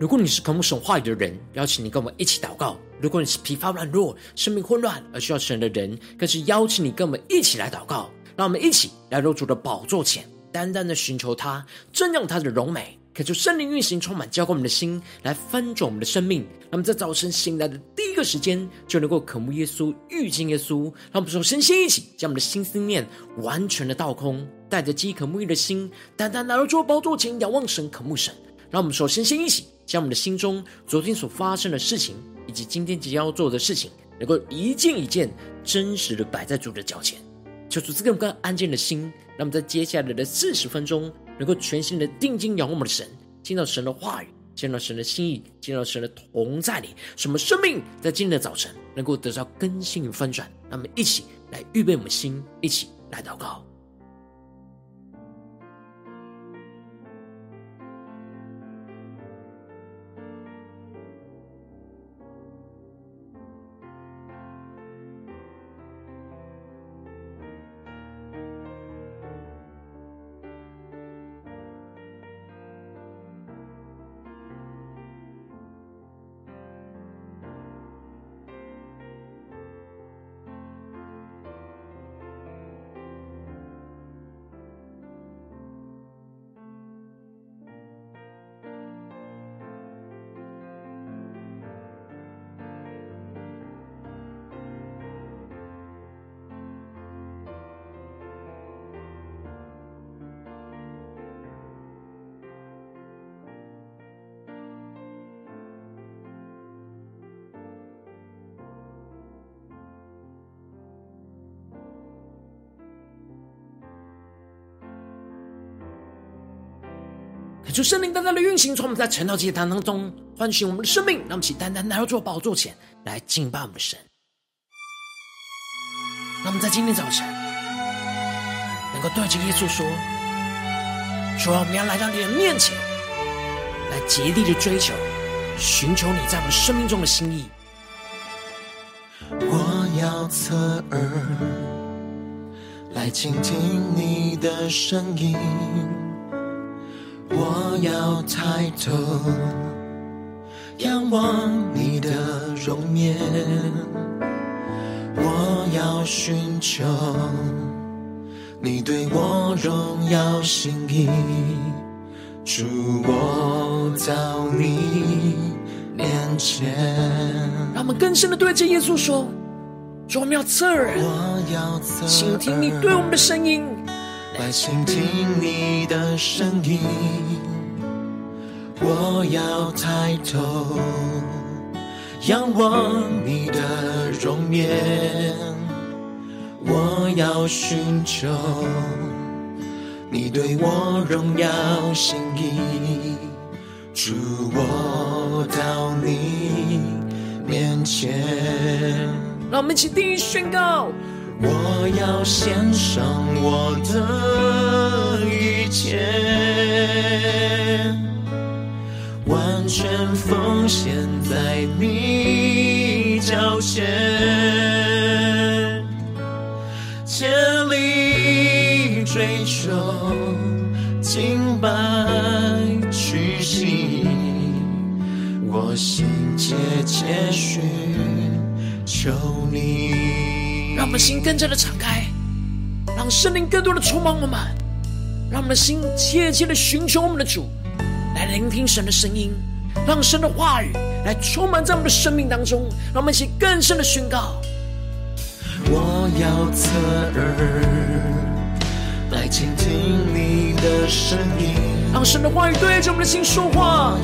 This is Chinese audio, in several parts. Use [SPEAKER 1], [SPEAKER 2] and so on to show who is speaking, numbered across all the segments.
[SPEAKER 1] 如果你是渴慕神话语的人，邀请你跟我们一起祷告；如果你是疲乏软弱、生命混乱而需要神的人，更是邀请你跟我们一起来祷告。让我们一起来到主的宝座前，单单的寻求他，瞻仰他的荣美，恳求圣灵运行，充满浇灌我们的心，来翻转我们的生命。那么在早晨醒来的第一个时间，就能够渴慕耶稣、遇见耶稣。让我们首先先一起将我们的心思念完全的倒空，带着饥渴沐浴的心，单单来到主的宝座前，仰望神、渴慕神。让我们首先先一起。将我们的心中昨天所发生的事情，以及今天即将要做的事情，能够一件一件真实的摆在主的脚前，求主赐给我们更安静的心，让我们在接下来的四十分钟，能够全心的定睛仰望我们的神，听到神的话语，见到神的心意，见到神的同在里，什么生命在今天的早晨能够得到更新与翻转。让我们一起来预备我们的心，一起来祷告。求圣灵单单的运行，从我们在晨祷祭坛当中唤醒我们的生命，让我们起单单来到主宝座前来敬拜我们的神。让我们在今天早晨能够对着耶稣说：“说我们要来到你的面前，来竭力的追求、寻求你在我们生命中的心意。
[SPEAKER 2] 我要侧耳来倾听你的声音。”我要抬头仰望你的容颜，我要寻求你对我荣耀心意，主，我到你面前。
[SPEAKER 1] 让我们更深的对着耶稣说：主，我们要侧耳，倾听你对我们的声音。
[SPEAKER 2] 来倾听你的声音，我要抬头仰望你的容颜，我要寻求你对我荣耀心意，主，我到你面前。
[SPEAKER 1] 让我们一起第一宣告。
[SPEAKER 2] 我要献上我的一切，全奉献在你脚前，千里追求敬拜屈膝，我心切切寻求你。
[SPEAKER 1] 让我们心更加的敞开，让圣灵更多的充满我们，让我们的心切切的寻求我们的主，来聆听神的声音，让神的话语来充满在我们的生命当中，让我们一起更深的宣告。
[SPEAKER 2] 我要侧耳来倾听你的声音，
[SPEAKER 1] 让神的话语对着我们的心说话，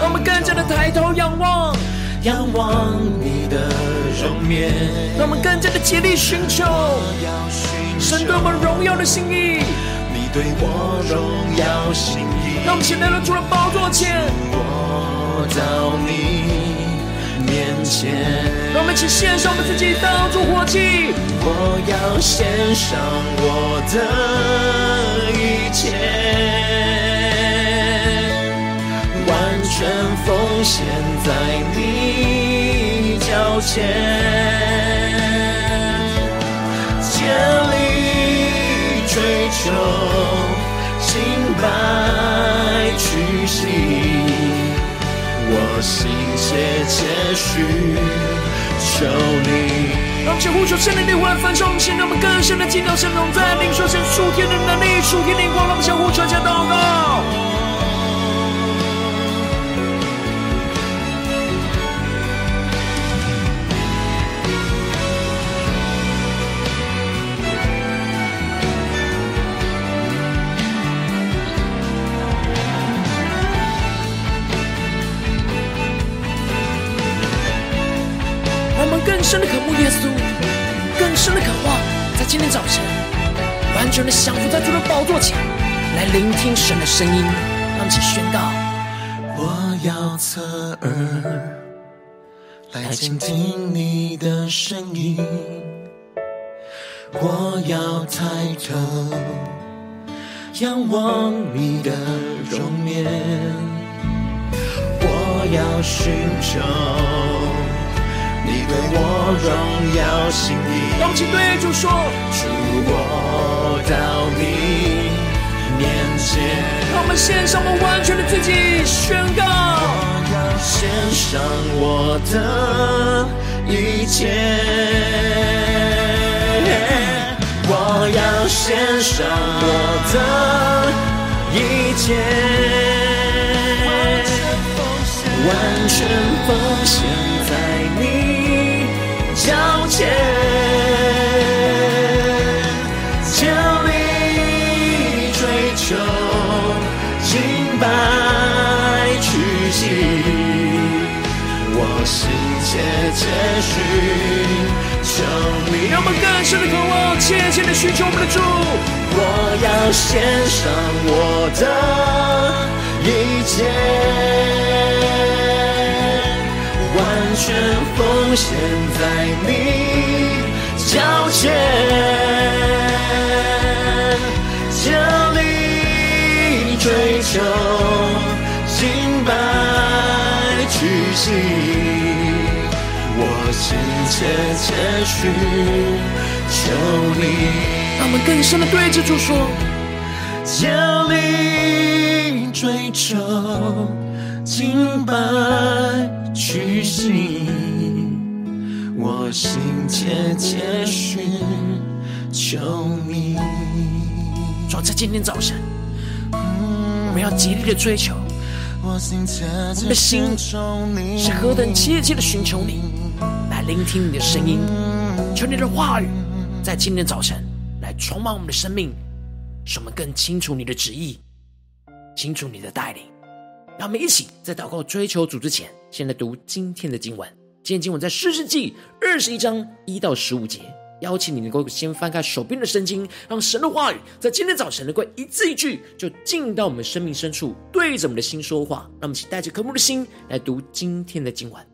[SPEAKER 1] 让我们更加的抬头仰望。
[SPEAKER 2] 仰望你的容颜，
[SPEAKER 1] 让我们更加的竭力寻求神对我们荣耀的心意。
[SPEAKER 2] 你对我荣耀心意，
[SPEAKER 1] 让我们现在来到主的宝座前，
[SPEAKER 2] 我到你面前。
[SPEAKER 1] 让我们一起献上我们自己当作火祭。
[SPEAKER 2] 我要献上我的一切。完全奉献在你脚前，竭力追求敬拜屈膝，我心切切需求你。
[SPEAKER 1] 让我们先呼求圣灵的话焚烧，先让我们更深的进到神同在，领受神属天的能力、属天的光。让我们相互传下祷告。深的渴慕耶稣，更深的渴望，在今天早晨完全的降服在主的宝座前，来聆听神的声音，让我们一起宣告：
[SPEAKER 2] 我要侧耳来倾听你的声音，我要抬头仰望你的容颜，我要寻求。你对我荣耀心意，
[SPEAKER 1] 让我们对主说：
[SPEAKER 2] 主，我到你面前，
[SPEAKER 1] 让我们献上我们完全的自己，宣告：
[SPEAKER 2] 我要献上我的一切，我要献上我的一切，完全奉献在交前，竭力追求，敬拜屈膝，我心切切寻求你。
[SPEAKER 1] 让我们更深的渴望，切切的寻求我们的主。
[SPEAKER 2] 我要献上我的一切。全奉献在你脚前，竭力追求，敬拜屈膝，我心切切寻求你。
[SPEAKER 1] 让我们更深的对着主说，
[SPEAKER 2] 竭力追求，敬拜。屈膝，我心切切寻求你。
[SPEAKER 1] 主在今天早晨，我们要极力的追求，我们的心是何等切切的寻求你，来聆听你的声音，求你的话语在今天早晨来充满我们的生命，使我们更清楚你的旨意，清楚你的带领。让我们一起在祷告追求主之前，先来读今天的经文。今天经文在诗诗记二十一章一到十五节。邀请你能够先翻开手边的圣经，让神的话语在今天早晨能够一字一句就进到我们生命深处，对着我们的心说话。让我们一起带着渴慕的心来读今天的经文。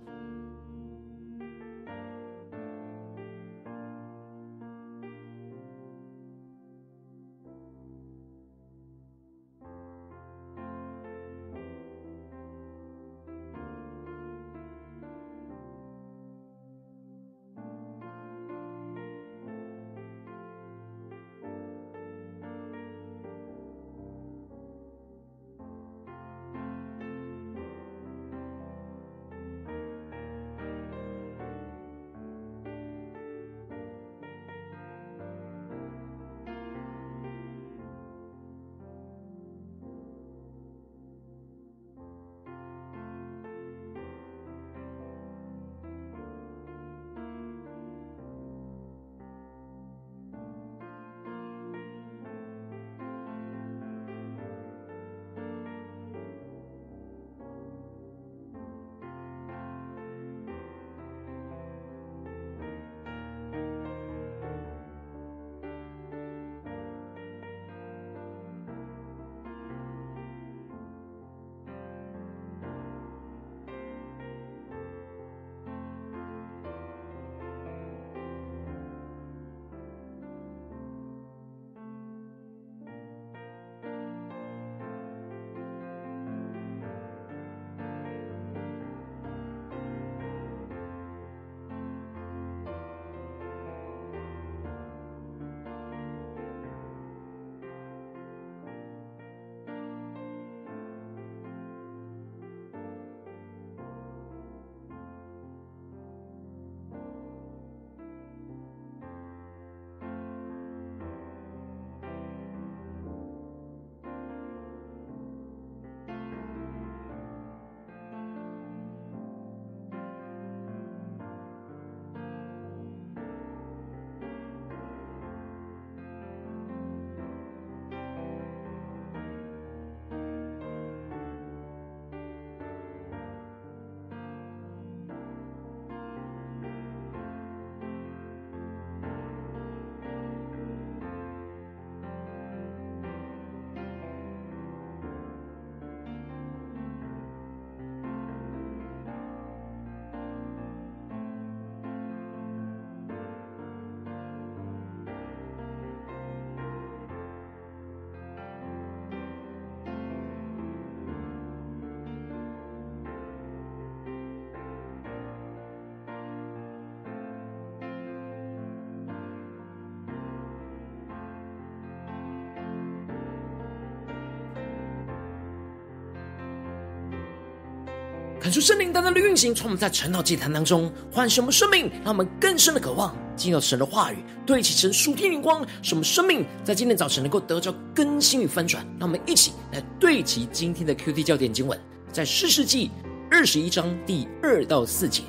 [SPEAKER 1] 看出圣灵单单的运行，从我们在晨祷祭坛当中唤醒我们生命，让我们更深的渴望进入神的话语，对齐神属天灵光，使我们生命在今天早晨能够得着更新与翻转。让我们一起来对齐今天的 QT 焦点经文，在士师记二十一章第二到四节，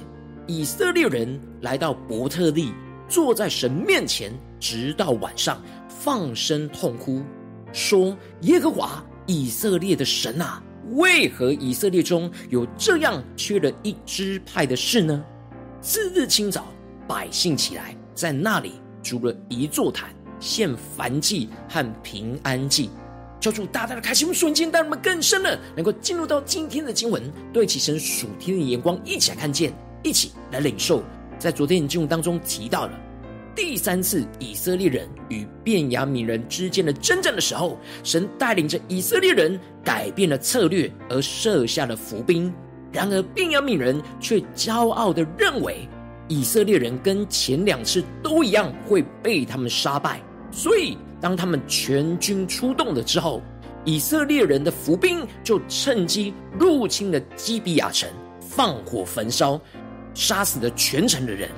[SPEAKER 1] 以色列人来到伯特利，坐在神面前，直到晚上，放声痛哭，说：“耶和华以色列的神啊！”为何以色列中有这样缺了一支派的事呢？次日清早，百姓起来，在那里筑了一座坛，献燔祭和平安祭。求主大大的开心瞬间，带我们更深了能够进入到今天的经文，对起神属天的眼光，一起来看见，一起来领受。在昨天的经文当中提到了。第三次以色列人与便雅悯人之间的征战的时候，神带领着以色列人改变了策略，而设下了伏兵。然而便雅悯人却骄傲的认为，以色列人跟前两次都一样会被他们杀败。所以当他们全军出动了之后，以色列人的伏兵就趁机入侵了基比亚城，放火焚烧，杀死了全城的人，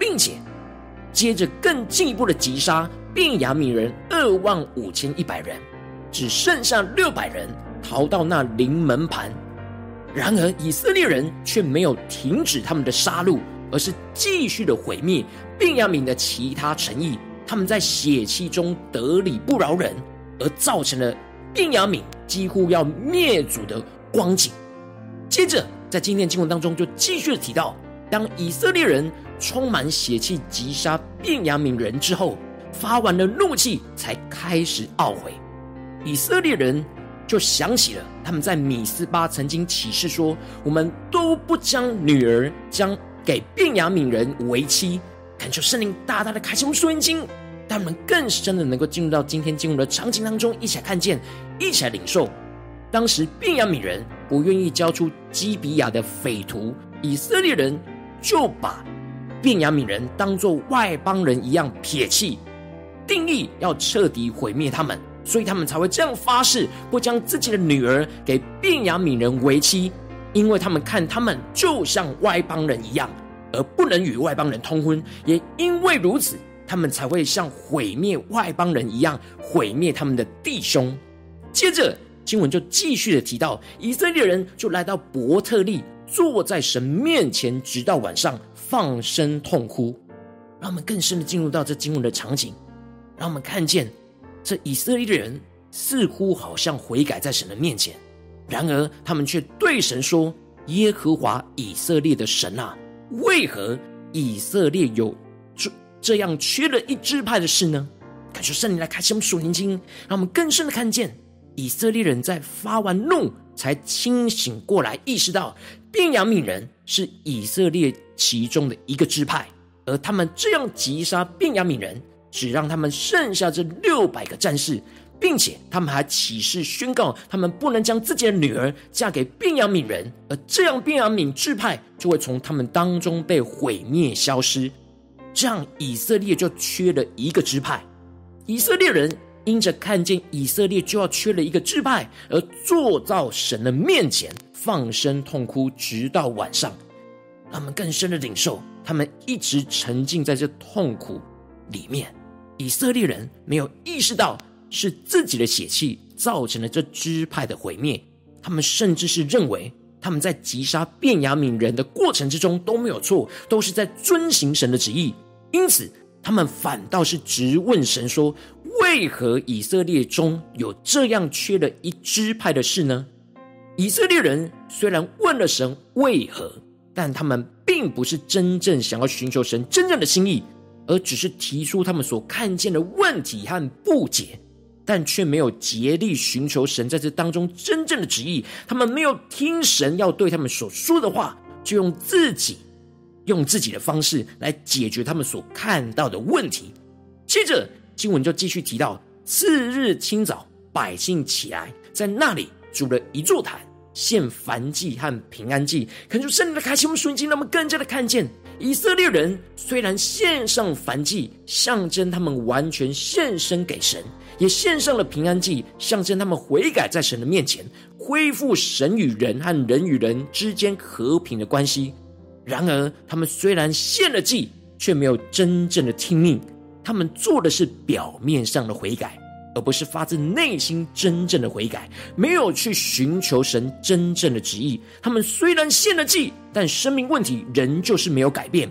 [SPEAKER 1] 并且。接着更进一步的击杀便雅悯人二万五千一百人，只剩下六百人逃到那临门盘。然而以色列人却没有停止他们的杀戮，而是继续的毁灭便雅悯的其他城邑。他们在血气中得理不饶人，而造成了便雅悯几乎要灭族的光景。接着在今天经文当中就继续提到，当以色列人。充满血气击杀便雅悯人之后，发完了怒气，才开始懊悔。以色列人就想起了他们在米斯巴曾经起誓说：“我们都不将女儿将给便雅悯人为妻。”恳求圣灵大大的开启我们属灵眼睛，让我们更深的能够进入到今天进入的场景当中，一起来看见，一起来领受。当时便雅悯人不愿意交出基比亚的匪徒，以色列人就把。便雅悯人当做外邦人一样撇弃，定义要彻底毁灭他们，所以他们才会这样发誓，不将自己的女儿给便雅悯人为妻，因为他们看他们就像外邦人一样，而不能与外邦人通婚。也因为如此，他们才会像毁灭外邦人一样毁灭他们的弟兄。接着经文就继续的提到，以色列人就来到伯特利，坐在神面前，直到晚上。放声痛哭，让我们更深的进入到这经文的场景，让我们看见这以色列的人似乎好像悔改在神的面前，然而他们却对神说：“耶和华以色列的神啊，为何以色列有这这样缺了一支派的事呢？”感谢圣灵来开启我们属灵经，让我们更深的看见以色列人在发完怒才清醒过来，意识到便雅悯人是以色列。其中的一个支派，而他们这样击杀便雅悯人，只让他们剩下这六百个战士，并且他们还起誓宣告，他们不能将自己的女儿嫁给便雅悯人，而这样便雅悯支派就会从他们当中被毁灭消失。这样以色列就缺了一个支派。以色列人因着看见以色列就要缺了一个支派，而坐到神的面前，放声痛哭，直到晚上。他们更深的领受，他们一直沉浸在这痛苦里面。以色列人没有意识到是自己的血气造成了这支派的毁灭，他们甚至是认为他们在击杀便雅悯人的过程之中都没有错，都是在遵行神的旨意。因此，他们反倒是直问神说：“为何以色列中有这样缺了一支派的事呢？”以色列人虽然问了神为何。但他们并不是真正想要寻求神真正的心意，而只是提出他们所看见的问题和不解，但却没有竭力寻求神在这当中真正的旨意。他们没有听神要对他们所说的话，就用自己用自己的方式来解决他们所看到的问题。接着经文就继续提到，次日清早，百姓起来，在那里筑了一座坛，献燔祭和平安祭。恳求圣灵的开启我们属灵经，让我们更加的看见以色列人虽然献上燔祭，象征他们完全献身给神，也献上了平安祭，象征他们悔改在神的面前，恢复神与人和人与人之间和平的关系。然而，他们虽然献了祭，却没有真正的听命。他们做的是表面上的悔改，而不是发自内心真正的悔改，没有去寻求神真正的旨意。他们虽然献了祭，但生命问题仍旧是没有改变。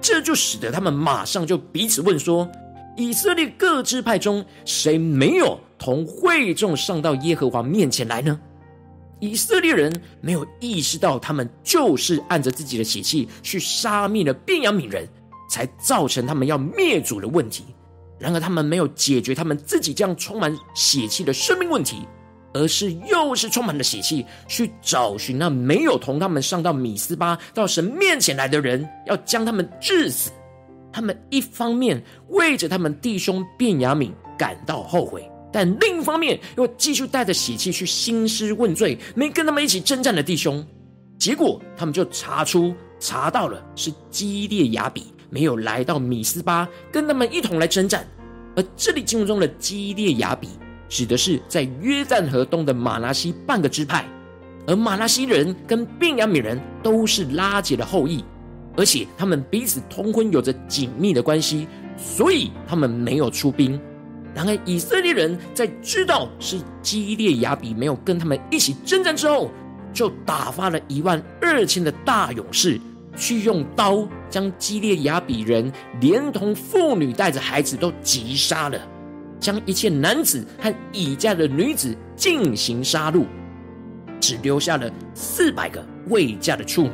[SPEAKER 1] 这就使得他们马上就彼此问说：以色列各支派中，谁没有同会众上到耶和华面前来呢？以色列人没有意识到，他们就是按着自己的血气去杀灭了便雅悯人。才造成他们要灭族的问题。然而，他们没有解决他们自己这样充满血气的生命问题，而是又是充满了血气，去找寻那没有同他们上到米斯巴到神面前来的人，要将他们治死。他们一方面为着他们弟兄便雅悯感到后悔，但另一方面又继续带着血气去兴师问罪没跟他们一起征战的弟兄。结果，他们就查出查到了是基列雅比。没有来到米斯巴跟他们一同来征战，而这里经文中的基列雅比指的是在约旦河东的玛拉西半个支派，而玛拉西人跟便雅悯人都是拉结的后裔，而且他们彼此通婚，有着紧密的关系，所以他们没有出兵。然而以色列人在知道是基列雅比没有跟他们一起征战之后，就打发了一万二千的大勇士。去用刀将基列雅比人连同妇女带着孩子都击杀了，将一切男子和已嫁的女子进行杀戮，只留下了四百个未嫁的处女。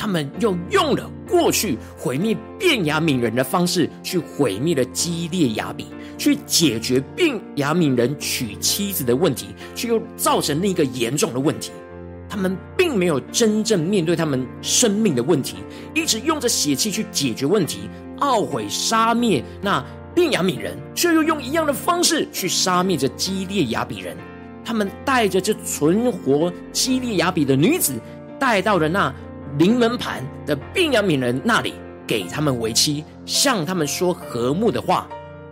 [SPEAKER 1] 他们又用了过去毁灭便雅悯人的方式去毁灭了基列雅比，去解决便雅悯人娶妻子的问题，却又造成另一个严重的问题。他们并没有真正面对他们生命的问题，一直用着血气去解决问题，懊悔杀灭那便雅悯人，却又用一样的方式去杀灭着基列雅比人。他们带着这存活基列雅比的女子，带到了那临门盘的便雅悯人那里，给他们为妻，向他们说和睦的话。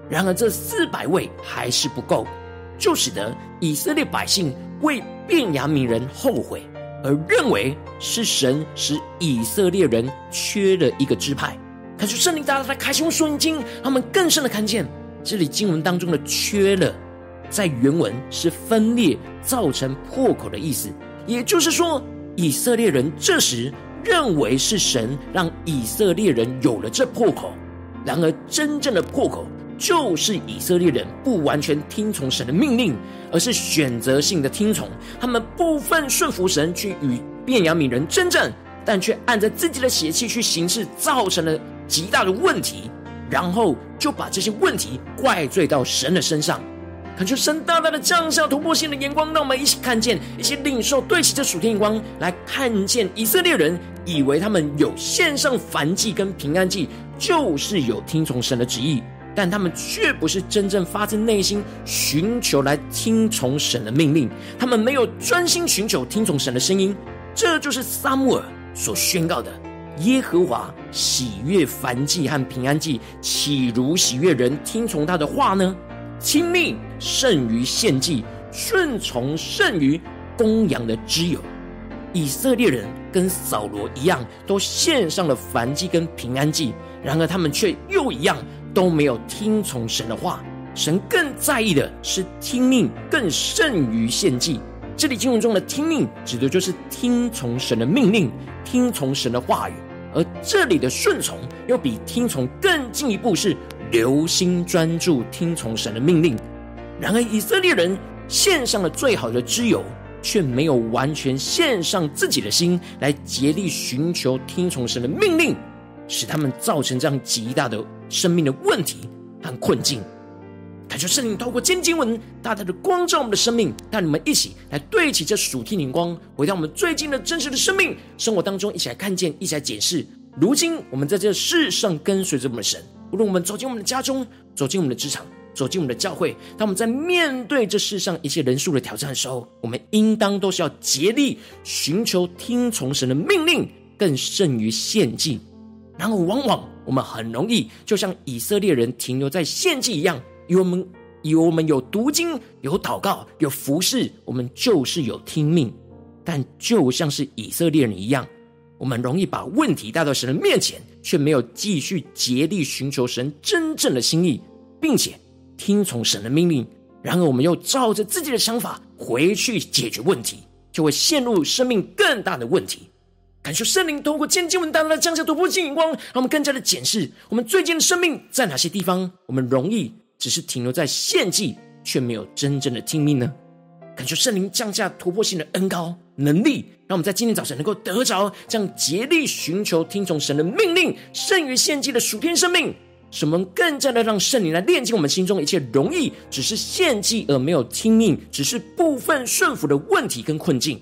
[SPEAKER 1] 然而这四百位还是不够，就使得以色列百姓为便雅悯人后悔，而认为是神使以色列人缺了一个支派。可是圣灵大大的开启我们属灵经，他们更深的看见这里经文当中的“缺了”，在原文是分裂造成破口的意思。也就是说，以色列人这时认为是神让以色列人有了这破口，然而真正的破口。就是以色列人不完全听从神的命令，而是选择性的听从。他们部分顺服神去与便雅悯人争战，但却按着自己的邪气去行事，造成了极大的问题。然后就把这些问题怪罪到神的身上。恳求神大大的降下突破性的眼光，让我们一起看见，一起领受，对齐这属天眼光来看见以色列人以为他们有献上燔祭跟平安祭，就是有听从神的旨意。但他们却不是真正发自内心寻求来听从神的命令，他们没有专心寻求听从神的声音。这就是撒母耳所宣告的：耶和华喜悦燔祭和平安祭，岂如喜悦人听从他的话呢？听命胜于献祭，顺从胜于公羊的脂油。以色列人跟扫罗一样，都献上了燔祭跟平安祭，然而他们却又一样。都没有听从神的话，神更在意的是听命更胜于献祭。这里经文中的听命，指的就是听从神的命令，听从神的话语；而这里的顺从，又比听从更进一步，是留心专注听从神的命令。然而以色列人献上了最好的挚友，却没有完全献上自己的心来竭力寻求听从神的命令，使他们造成这样极大的。生命的问题和困境，感谢圣灵透过今天经文，大大的光照我们的生命，带你们一起来对齐这属天灵光，回到我们最近的真实的生命生活当中，一起来看见，一起来检视。如今我们在这世上跟随着我们的神，无论我们走进我们的家中，走进我们的职场，走进我们的教会，当我们在面对这世上一切人数的挑战的时候，我们应当都是要竭力寻求听从神的命令，更胜于献祭。然后，往往我们很容易就像以色列人停留在献祭一样，以为我们以为我们有读经、有祷告、有服侍，我们就是有听命。但就像是以色列人一样，我们容易把问题带到神的面前，却没有继续竭力寻求神真正的心意，并且听从神的命令。然而，我们又照着自己的想法回去解决问题，就会陷入生命更大的问题。感受圣灵透过今天经文大大的降下突破性眼光，让我们更加的检视我们最近的生命在哪些地方，我们容易只是停留在献祭，却没有真正的听命呢？感受圣灵降下突破性的恩膏能力，让我们在今天早晨能够得着这样竭力寻求听从神的命令，胜于献祭的属天生命，使我们更加的让圣灵来炼净我们心中一切容易只是献祭而没有听命，只是部分顺服的问题跟困境。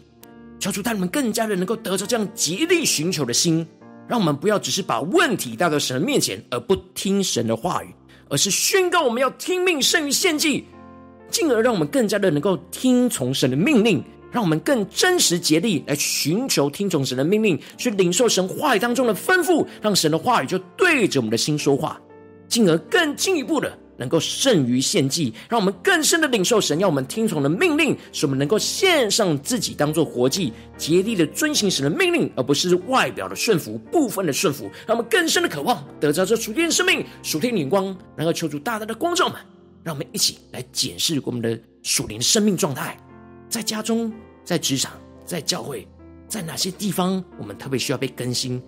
[SPEAKER 1] 求主带你们更加的能够得着这样竭力寻求的心，让我们不要只是把问题带到神的面前而不听神的话语，而是宣告我们要听命胜于献祭，进而让我们更加的能够听从神的命令，让我们更真实竭力来寻求听从神的命令，去领受神话语当中的吩咐，让神的话语就对着我们的心说话，进而更进一步的。能够胜于献祭，让我们更深的领受神要我们听从的命令，使我们能够献上自己当做活祭，竭力的遵行神的命令，而不是外表的顺服、部分的顺服。让我们更深的渴望得着这属天的生命、属天的眼光，能够求主大大的光照们，让我们一起来检视我们的属灵生命状态，在家中、在职场、在教会，在哪些地方我们特别需要被更新，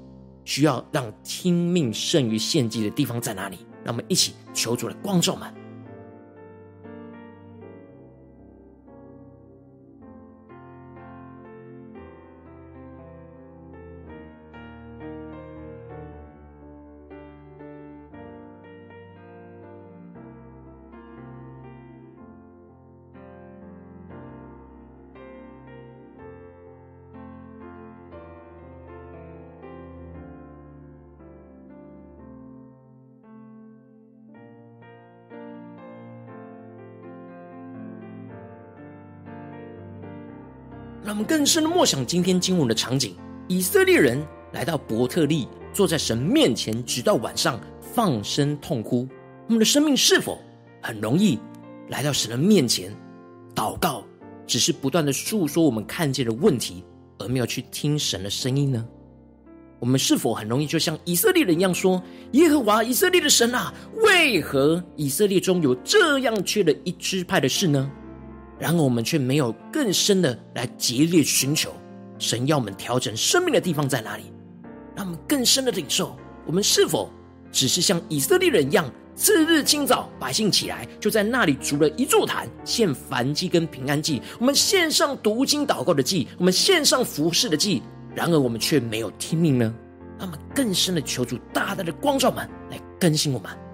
[SPEAKER 1] 需要让听命胜于献祭的地方在哪里？让我们一起求主的光照们。更深的默想今天经文的场景：以色列人来到伯特利，坐在神面前，直到晚上放声痛哭。我们的生命是否很容易来到神的面前祷告，只是不断的诉说我们看见的问题，而没有去听神的声音呢？我们是否很容易就像以色列人一样说：“耶和华以色列的神啊，为何以色列中有这样缺了一支派的事呢？”然而，我们却没有更深的来竭力寻求神要我们调整生命的地方在哪里？让我们更深的领受，我们是否只是像以色列人一样，次日清早百姓起来就在那里筑了一座坛，献燔祭跟平安祭，我们献上读经祷告的祭，我们献上服侍的祭。然而，我们却没有听命呢？让我们更深的求主大大的光照们来更新我们。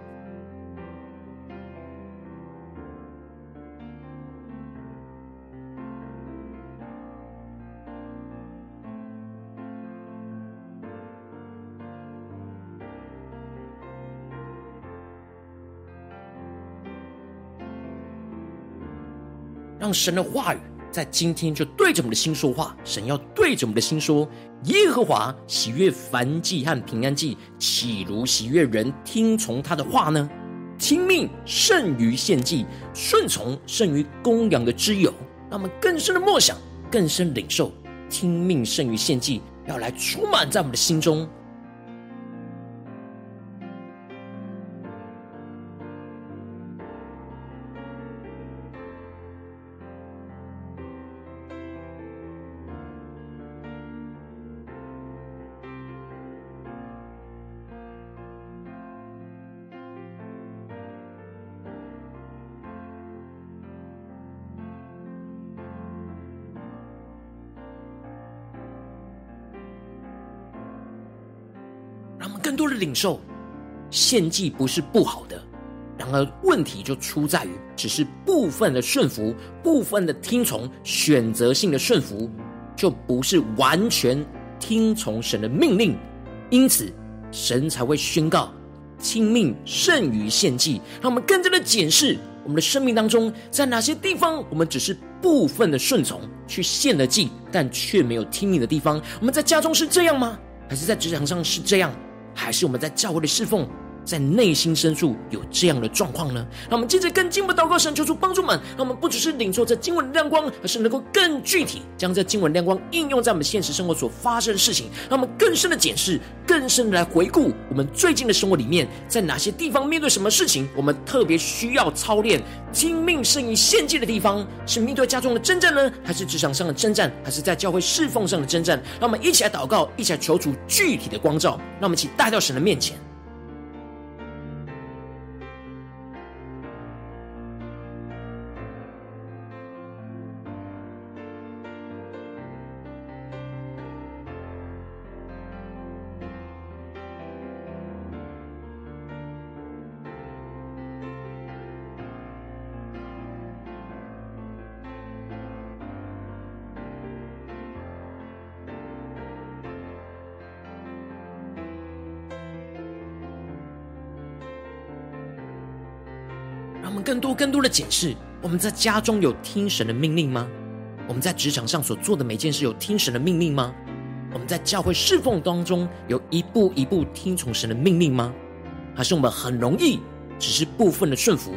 [SPEAKER 1] 神的话语在今天就对着我们的心说话。神要对着我们的心说：“耶和华喜悦燔祭和平安祭，岂如喜悦人听从他的话呢？听命胜于献祭，顺从胜于公羊的脂油。”让我们更深的默想，更深领受，听命胜于献祭，要来充满在我们的心中。更多的领受，献祭不是不好的，然而问题就出在于，只是部分的顺服，部分的听从，选择性的顺服，就不是完全听从神的命令，因此神才会宣告听命胜于献祭，让我们更加的检视我们的生命当中，在哪些地方我们只是部分的顺从去献了祭，但却没有听命的地方。我们在家中是这样吗？还是在职场上是这样？还是我们在教会里侍奉？在内心深处有这样的状况呢？让我们接着更进一步祷告，神求主帮助们，让我们不只是领受这经文的亮光，而是能够更具体将这经文亮光应用在我们现实生活所发生的事情，让我们更深的检视，更深的来回顾我们最近的生活里面，在哪些地方面对什么事情，我们特别需要操练听命胜于献祭的地方，是面对家中的征战呢，还是职场上的征战，还是在教会侍奉上的征战？让我们一起来祷告，一起来求主具体的光照，让我们一起带到神的面前。更多更多的检视，我们在家中有听神的命令吗？我们在职场上所做的每件事有听神的命令吗？我们在教会侍奉当中有一步一步听从神的命令吗？还是我们很容易只是部分的顺服，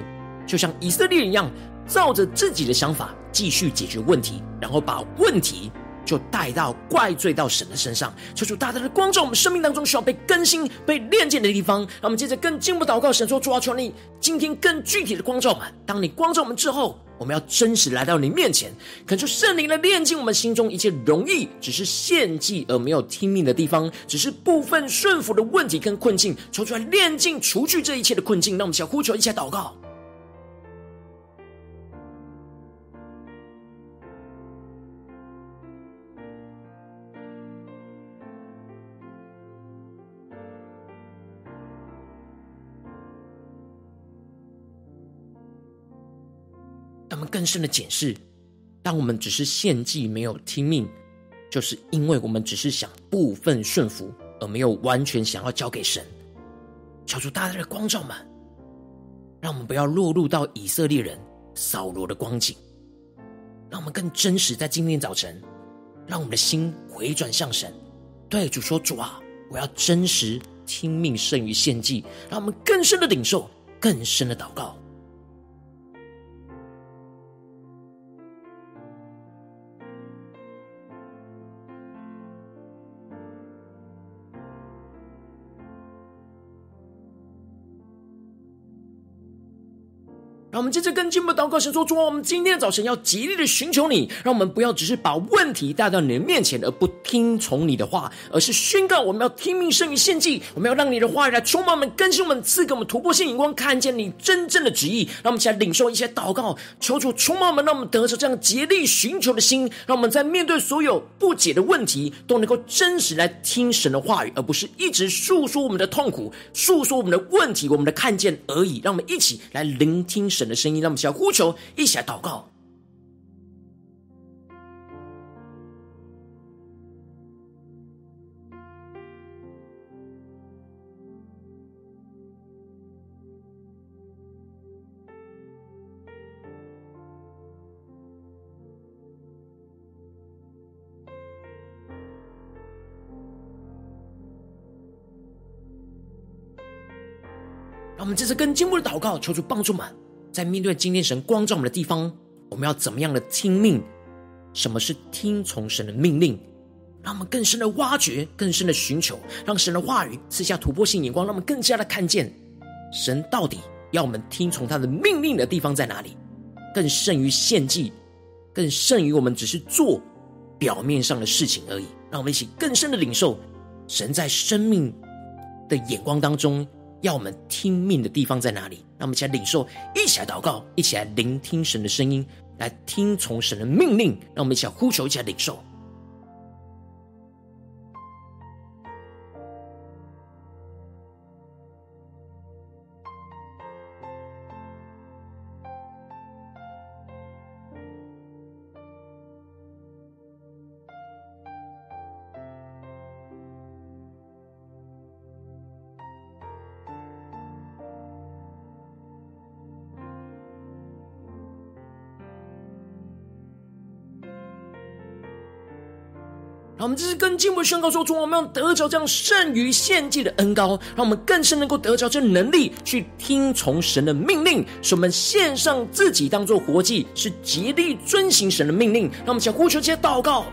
[SPEAKER 1] 就像以色列人一样，照着自己的想法继续解决问题，然后把问题。就带到怪罪到神的身上，求主大大的光照我们生命当中需要被更新、被炼净的地方。让我们接着更进一步祷告，神说：主啊，求你今天更具体的光照我们。当你光照我们之后，我们要真实来到你面前，恳求圣灵来炼净我们心中一切容易只是献祭而没有听命的地方，只是部分顺服的问题跟困境。求主来炼净、除去这一切的困境。让我们想呼求，一起祷告。我们更深的检视，当我们只是献祭没有听命，就是因为我们只是想部分顺服，而没有完全想要交给神。求主大大的光照们，让我们不要落入到以色列人扫罗的光景。让我们更真实，在今天早晨，让我们的心回转向神，对主说：“主啊，我要真实听命胜于献祭。”让我们更深的领受，更深的祷告。我们接着更进步祷告，神说：“主啊，我们今天的早晨要极力的寻求你，让我们不要只是把问题带到你的面前而不听从你的话，而是宣告我们要听命胜于献祭。我们要让你的话语来充满我们，更新我们，赐给我们突破性眼光，看见你真正的旨意。让我们一起来领受一些祷告，求主充满我们，让我们得着这样竭力寻求的心。让我们在面对所有不解的问题，都能够真实来听神的话语，而不是一直诉说我们的痛苦、诉说我们的问题、我们的看见而已。让我们一起来聆听神的声音，让我们一起呼求，一起来祷告。让我们这次更进一步的祷告，求主帮助们。在面对今天神光照我们的地方，我们要怎么样的听命？什么是听从神的命令？让我们更深的挖掘，更深的寻求，让神的话语赐下突破性眼光，让我们更加的看见神到底要我们听从他的命令的地方在哪里？更胜于献祭，更胜于我们只是做表面上的事情而已。让我们一起更深的领受神在生命的眼光当中。要我们听命的地方在哪里？让我们一起来领受，一起来祷告，一起来聆听神的声音，来听从神的命令。让我们一起来呼求，一起来领受。这是跟进一步宣告说：主，我们要得着这样胜于献祭的恩高，让我们更是能够得着这能力，去听从神的命令，使我们献上自己当做活祭，是竭力遵行神的命令。让我们想呼求、这些祷告。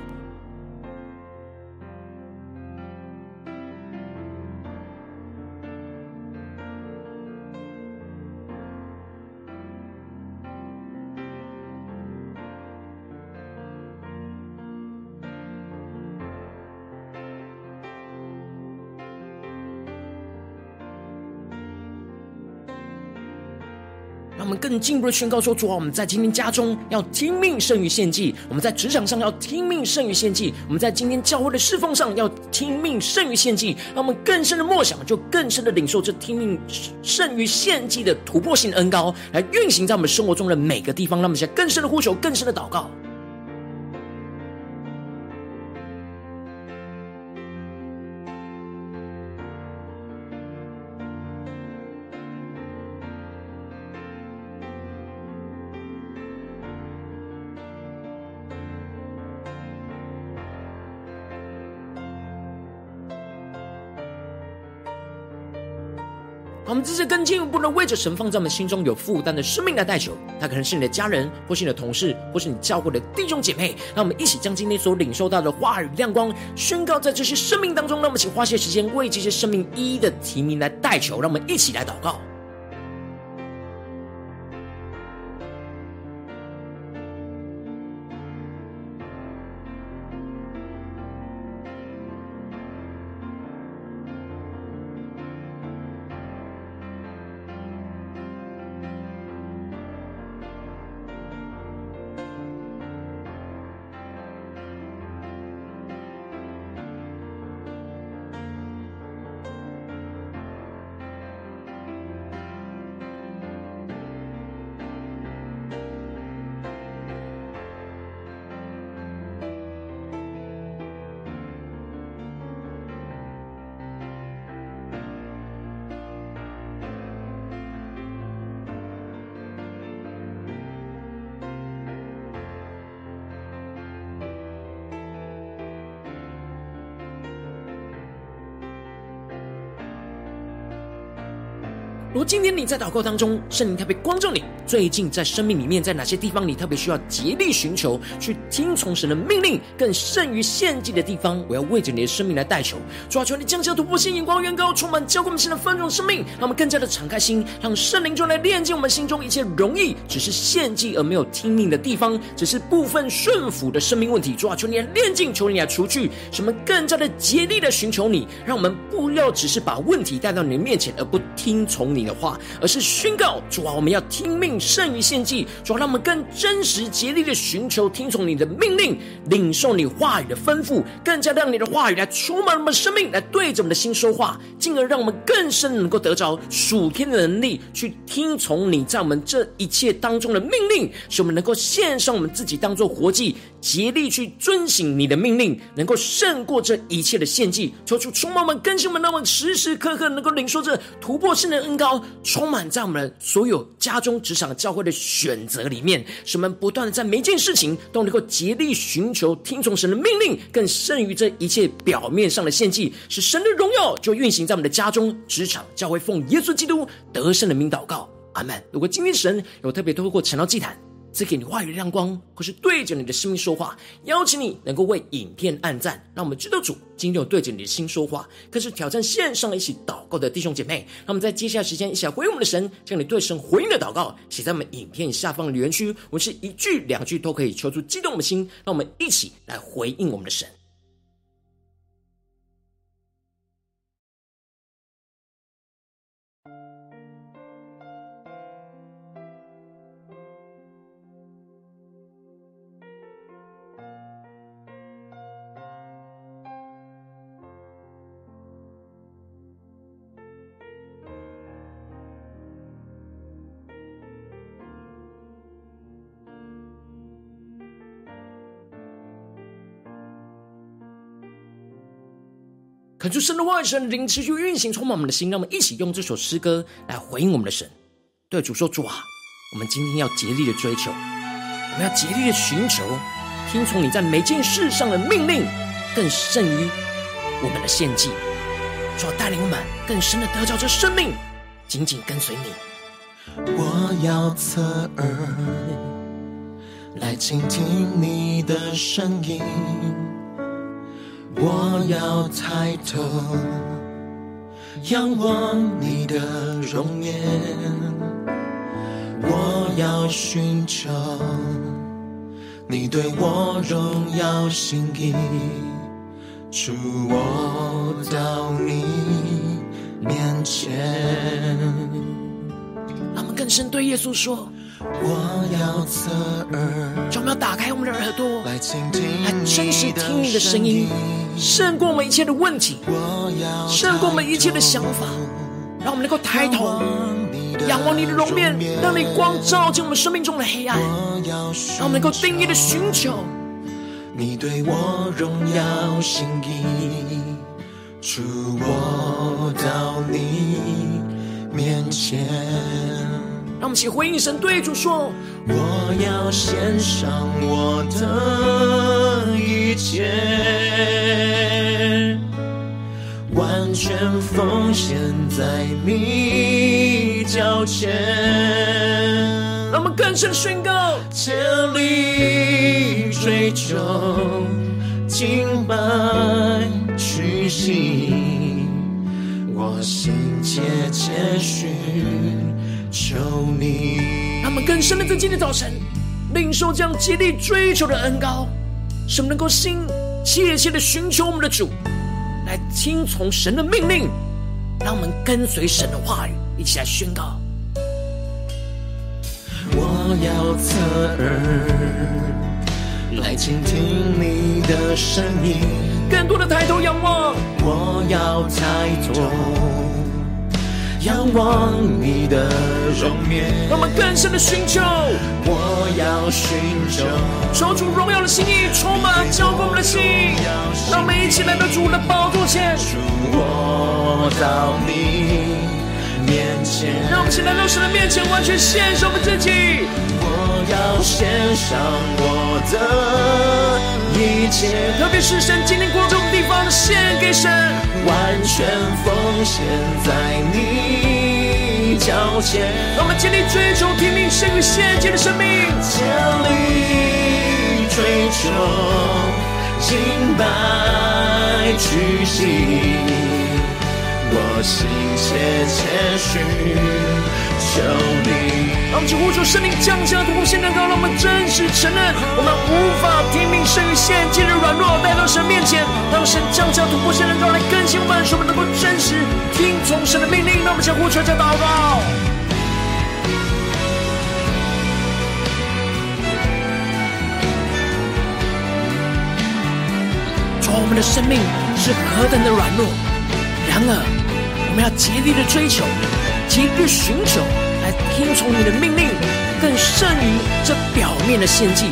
[SPEAKER 1] 更进一步的宣告说：主啊，我们在今天家中要听命胜于献祭；我们在职场上要听命胜于献祭；我们在今天教会的侍奉上要听命胜于献祭。让我们更深的梦想，就更深的领受这听命胜于献祭的突破性恩高，来运行在我们生活中的每个地方。让我们现在更深的呼求，更深的祷告。这些更进一步的为着神放在我们心中有负担的生命来代求，他可能是你的家人，或是你的同事，或是你教会的弟兄姐妹。让我们一起将今天所领受到的话语亮光宣告在这些生命当中。那么，请花些时间为这些生命一一的提名来代求。让我们一起来祷告。今天你在祷告当中，圣灵特别光照你，最近在生命里面，在哪些地方你特别需要竭力寻求，去听从神的命令，更胜于献祭的地方，我要为着你的生命来代求。主啊，求你降下突破性眼光，远高充满，浇灌我们现在丰盛生命，让我们更加的敞开心，让圣灵就来炼净我们心中一切容易只是献祭而没有听命的地方，只是部分顺服的生命问题。主啊，求你来炼净，求你来除去，使我们更加的竭力的寻求你，让我们不要只是把问题带到你的面前，而不听从你的话，而是宣告主啊，我们要听命胜于献祭。主啊，让我们更真实竭力的寻求听从你的命令，领受你话语的吩咐，更加让你的话语来充满我们生命，来对着我们的心说话，进而让我们更深能够得着属天的能力，去听从你在我们这一切当中的命令，使我们能够献上我们自己当做活祭，竭力去遵行你的命令，能够胜过这一切的献祭。求主充满我们，更新我们，让我们时时刻刻能够领受这突破性的恩膏。充满在我们所有家中、职场、教会的选择里面，使我们不断的在每件事情都能够竭力寻求听从神的命令，更胜于这一切表面上的献祭，使神的荣耀就运行在我们的家中、职场、教会，奉耶稣基督得胜的名祷告，阿门。如果今天神有特别透过晨祷祭坛，赐给你话语的亮光，或是对着你的生命说话，邀请你能够为影片按赞，让我们知道主今天有对着你的心说话。更是挑战线上一起祷告的弟兄姐妹，那么在接下来时间一起来回应我们的神，将你对神回应的祷告写在我们影片下方的留言区，我们是一句两句都可以求出激动我们的心，让我们一起来回应我们的神。恳求神的话语、神灵持续运行，充满我们的心。让我们一起用这首诗歌来回应我们的神，对主说：“主啊，我们今天要竭力的追求，我们要竭力的寻求，听从你在每件事上的命令，更胜于我们的献祭。主带领我们更深的得着这生命，紧紧跟随你。
[SPEAKER 2] 我要侧耳来倾听你的声音，我要抬头仰望你的容颜，我要寻求你对我荣耀心意。主，我到你面前。
[SPEAKER 1] 他们更深对耶稣说：
[SPEAKER 2] 我要侧耳，
[SPEAKER 1] 就我们要打开我们的耳朵，
[SPEAKER 2] 来倾听，
[SPEAKER 1] 来真实听你的声音，胜过我们一切的问题，胜过我们一切的想法。让我们能够抬头仰望你的容面，让你光照进我们生命中的黑暗，让我们能够定义的寻求。
[SPEAKER 2] 你对我荣耀心意，主，我到你面前。
[SPEAKER 1] 让我们一起回应神，对主说：
[SPEAKER 2] 我要献上我的一切，完全奉献在你脚前。
[SPEAKER 1] 让我们更深宣告，
[SPEAKER 2] 竭力追求，敬拜屈膝，我心切切寻求你。
[SPEAKER 1] 让我们更深的在今天早晨领受这样竭力追求的恩膏，使我们能够心切切的寻求我们的主，来听从神的命令，让我们跟随神的话语，一起来宣告。
[SPEAKER 2] 我要侧耳来倾听你的声音，
[SPEAKER 1] 更多的抬头仰望。
[SPEAKER 2] 我要抬头仰望你的容颜，
[SPEAKER 1] 让我们更深的寻求。
[SPEAKER 2] 我要寻求，
[SPEAKER 1] 求主荣耀的心意充满浇灌我们的心，让我们一起来到主的宝座前。
[SPEAKER 2] 主，我到你面前，
[SPEAKER 1] 让我们一起来到神的面前，完全献上我们自己。
[SPEAKER 2] 我要献上我的一切，
[SPEAKER 1] 特别是神今天过这种地方，献给神，
[SPEAKER 2] 完全奉献在你脚前。
[SPEAKER 1] 让我们竭力追求拼命胜于献祭的生命，
[SPEAKER 2] 竭力追求敬拜屈膝。我心切切寻求你，
[SPEAKER 1] 让我们呼求圣灵降下突破性的高，让我们真实承认我们无法听命胜于献祭的软弱，带到神面前，让神降下突破性的高来更新我们，使我们能够真实听从神的命令。让我们向呼求加祷告，主，我们的生命是何等的软弱，然而。我们要竭力的追求，竭力寻求，来听从你的命令，更胜于这表面的献祭。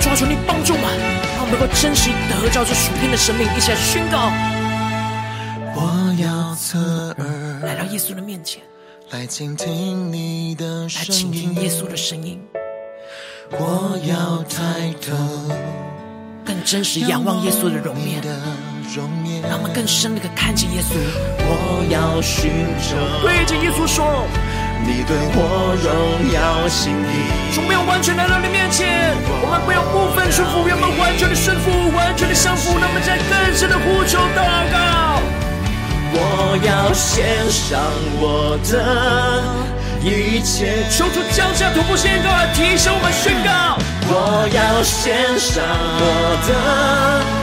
[SPEAKER 1] 抓住你帮助嘛，让我们能够真实得着这属天的生命，一起来宣告。
[SPEAKER 2] 我要侧耳
[SPEAKER 1] 来到耶稣的面前，
[SPEAKER 2] 来倾听你的声音，
[SPEAKER 1] 来倾听耶稣的声音。
[SPEAKER 2] 我要抬头，
[SPEAKER 1] 更真实仰望耶稣的容面。让我们更深的看见耶稣。
[SPEAKER 2] 我要寻求，
[SPEAKER 1] 对着耶稣说：“
[SPEAKER 2] 你对我荣耀心意。”
[SPEAKER 1] 主，没有完全来到你面前，我们不用部分顺服，我们完全的顺服，完全的降服。让我们在更深的呼求祷告。
[SPEAKER 2] 我要献上我的一切，
[SPEAKER 1] 求主降下突破宣告来提升我们宣告。
[SPEAKER 2] 我要献上我的。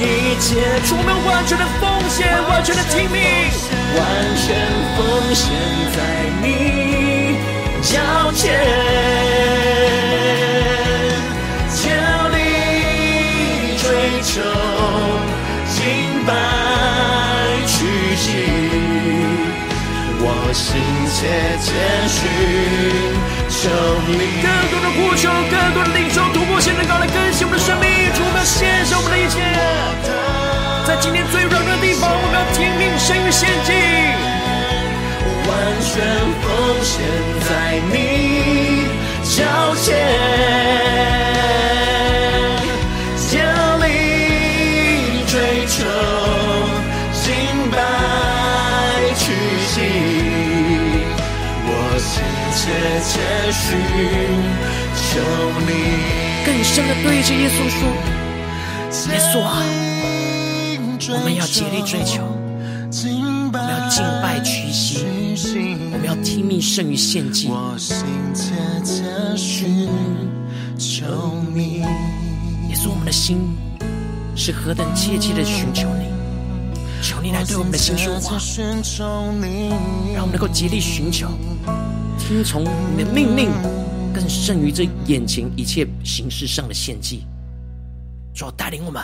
[SPEAKER 2] 一切，
[SPEAKER 1] 主，我们完全的奉献，完全的听命，
[SPEAKER 2] 完全奉献在你脚前，竭力追求，敬拜屈膝，我心切切寻求你。
[SPEAKER 1] 更多的呼求，更多的领受，突过现在高，来更新我们的生命。主我们要献上我们的一切，在今天最软弱的地方，我们要挺命，神入献境，
[SPEAKER 2] 完全奉献在你脚前，将你追求尽白去尽，我心切切寻求你。
[SPEAKER 1] 更深的对着耶稣说：“耶稣啊，我们要竭力追求，我们要敬拜屈膝，我们要听命胜于献祭。我心切切寻求你。耶稣，我们的心是何等切切的寻求你。”求你来对我们的心说话，让我们能够竭力寻求，听从你的命令，更胜于这眼前一切形式上的献祭。主带领我们，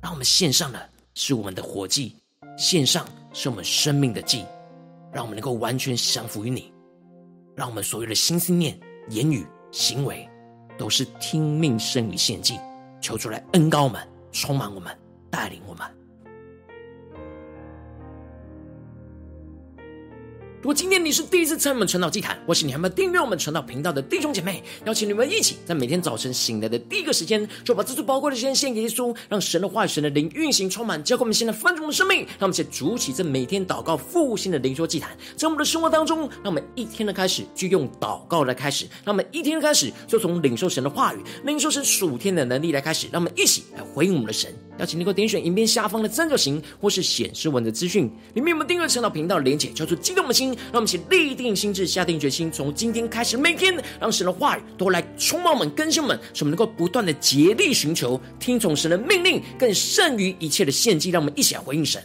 [SPEAKER 1] 让我们献上的是我们的活祭，献上是我们生命的祭，让我们能够完全降服于你，让我们所有的心思念、言语、行为，都是听命胜于献祭。求主来恩高我们，充满我们，带领我们。如果今天你是第一次参与我们晨祷祭坛，或是你还没有订阅我们晨祷频道的弟兄姐妹，邀请你们一起在每天早晨醒来的第一个时间，就把这最宝贵的时间献给耶稣，让神的话语、神的灵运行充满，交给我们现在丰盛的生命。让我们一起筑起这每天祷告复兴的灵修祭坛，在我们的生活当中，让我们一天的开始就用祷告来开始，让我们一天的开始就从领受神的话语、领受神属天的能力来开始，让我们一起来回应我们的神。邀请你能够点选影片下方的三角形，或是显示文的资讯，里面有没有订阅成道频道连结，叫做激动的心。让我们一起立定心智，下定决心，从今天开始，每天让神的话语都来充满我们、更新我们，使我们能够不断的竭力寻求，听从神的命令，更胜于一切的献祭。让我们一起来回应神。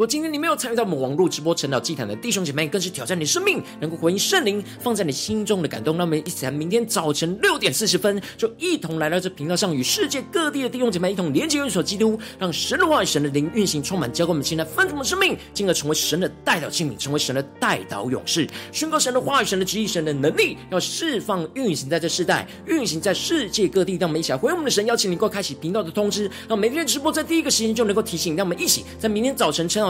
[SPEAKER 1] 如果今天你没有参与到我们网络直播晨祷祭坛的弟兄姐妹，更是挑战你生命，能够回应圣灵放在你心中的感动。那我们一起在明天早晨六点四十分，就一同来到这频道上，与世界各地的弟兄姐妹一同连接、运所基督，让神的话语、神的灵运行充满，交给我们现在分盛的生命，进而成为神的代表器皿，成为神的代祷勇士，宣告神的话语、神的旨意、神的能力，要释放运行在这世代，运行在世界各地。让我们一起来回应我们的神，邀请你能够开启频道的通知，让每天直播在第一个时间就能够提醒。让我们一起在明天早晨晨祷。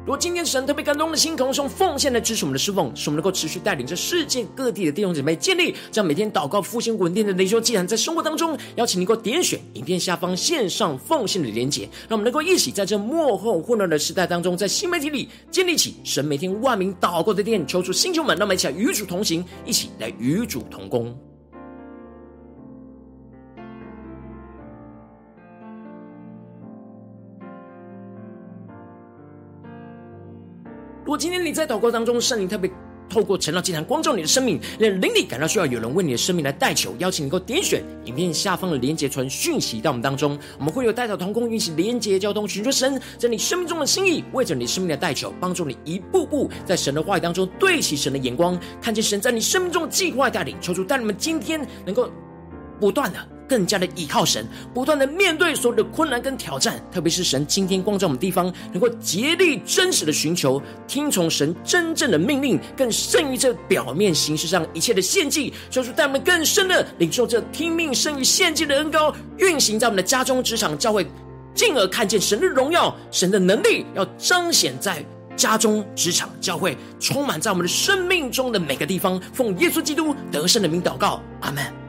[SPEAKER 1] 如果今天神特别感动的心，同时用奉献来支持我们的侍奉，使我们能够持续带领着世界各地的弟兄姐妹建立这样每天祷告复兴稳定的灵修祭坛，在生活当中，邀请你能够点选影片下方线上奉献的连结，让我们能够一起在这幕后混乱的时代当中，在新媒体里建立起神每天万名祷告的殿，求出星球们，让我们一起来与主同行，一起来与主同工。今天你在祷告当中，圣灵特别透过晨祷经坛光照你的生命，让灵里感到需要有人为你的生命来代求，邀请你能够点选影片下方的连结传讯息到我们当中，我们会有代祷同工运行连结交通，寻求神在你生命中的心意，为着你生命的代求，帮助你一步步在神的话语当中对齐神的眼光，看见神在你生命中的计划带领，求主带你们今天能够不断的。更加的倚靠神，不断的面对所有的困难跟挑战，特别是神今天光照我们地方，能够竭力真实的寻求，听从神真正的命令，更胜于这表面形式上一切的献祭，就是带我们更深的领受这听命胜于献祭的恩膏，运行在我们的家中、职场、教会，进而看见神的荣耀、神的能力，要彰显在家中、职场、教会，充满在我们的生命中的每个地方。奉耶稣基督得胜的名祷告，阿门。